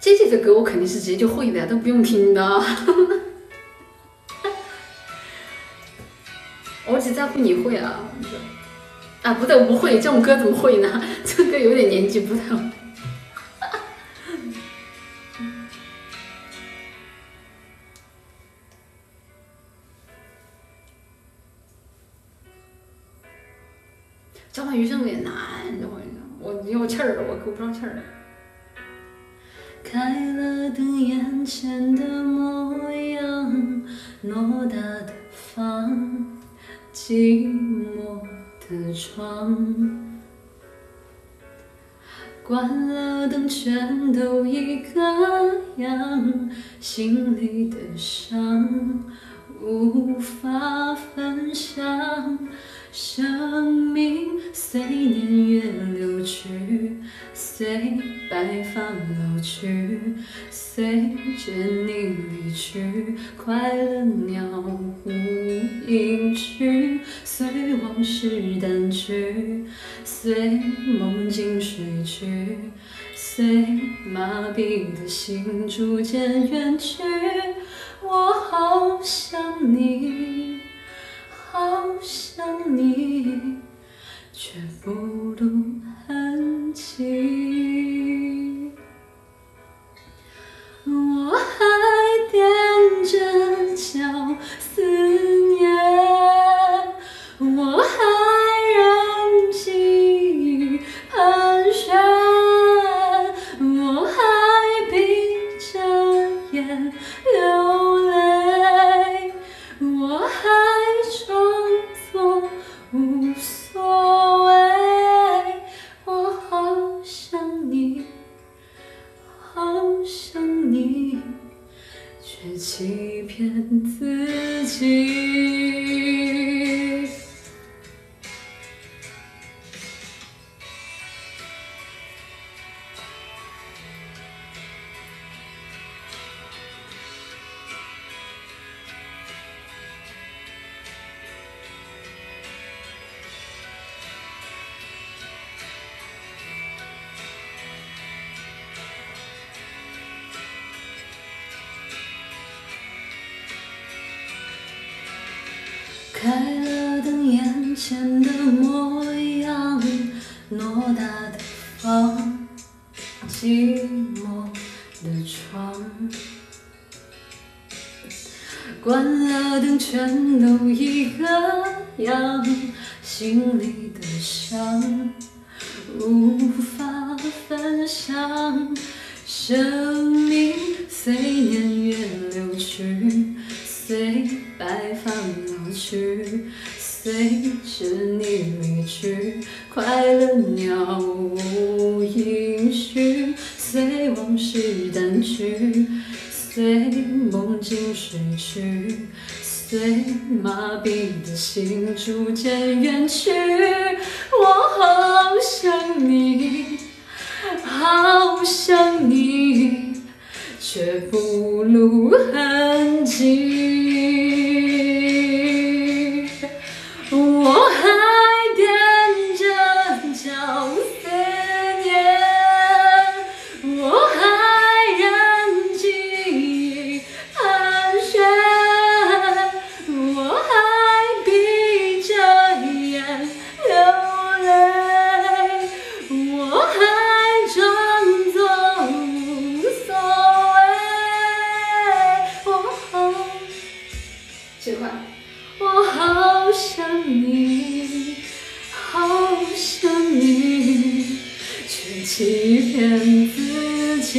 姐姐的歌我肯定是直接就会的，都不用听的。我只在乎你会啊！啊，不对，我不会这种歌怎么会呢？这歌有点年纪不太。交换余生有点难，等会我有气儿，我够不上气儿。开了灯，眼前的模样，偌大的房，寂寞的床，关了灯，全都一个样，心里的伤无法分享。生命随年月流去，随白发老去，随着你离去，快乐鸟无影去，随往事淡去，随梦境睡去，随麻痹的心逐渐远去，我好想你。不想你，却不露痕迹。却欺骗自己。开了灯，眼前的模样，偌大的房，寂寞的床，关了灯，全都一个样，心里的伤无法分享，生命随年快乐鸟无音讯，随往事淡去，随梦境睡去，随麻痹的心逐渐远去，我好想你，好想你。却不露想你，却欺骗自己。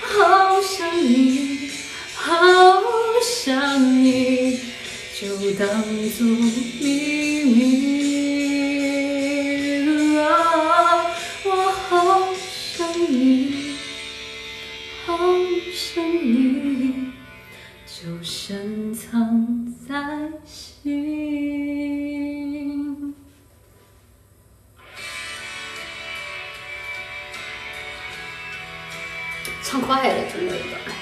好想你，好想你，就当作秘密。我好想你，好想你，唱快了，真的有点儿。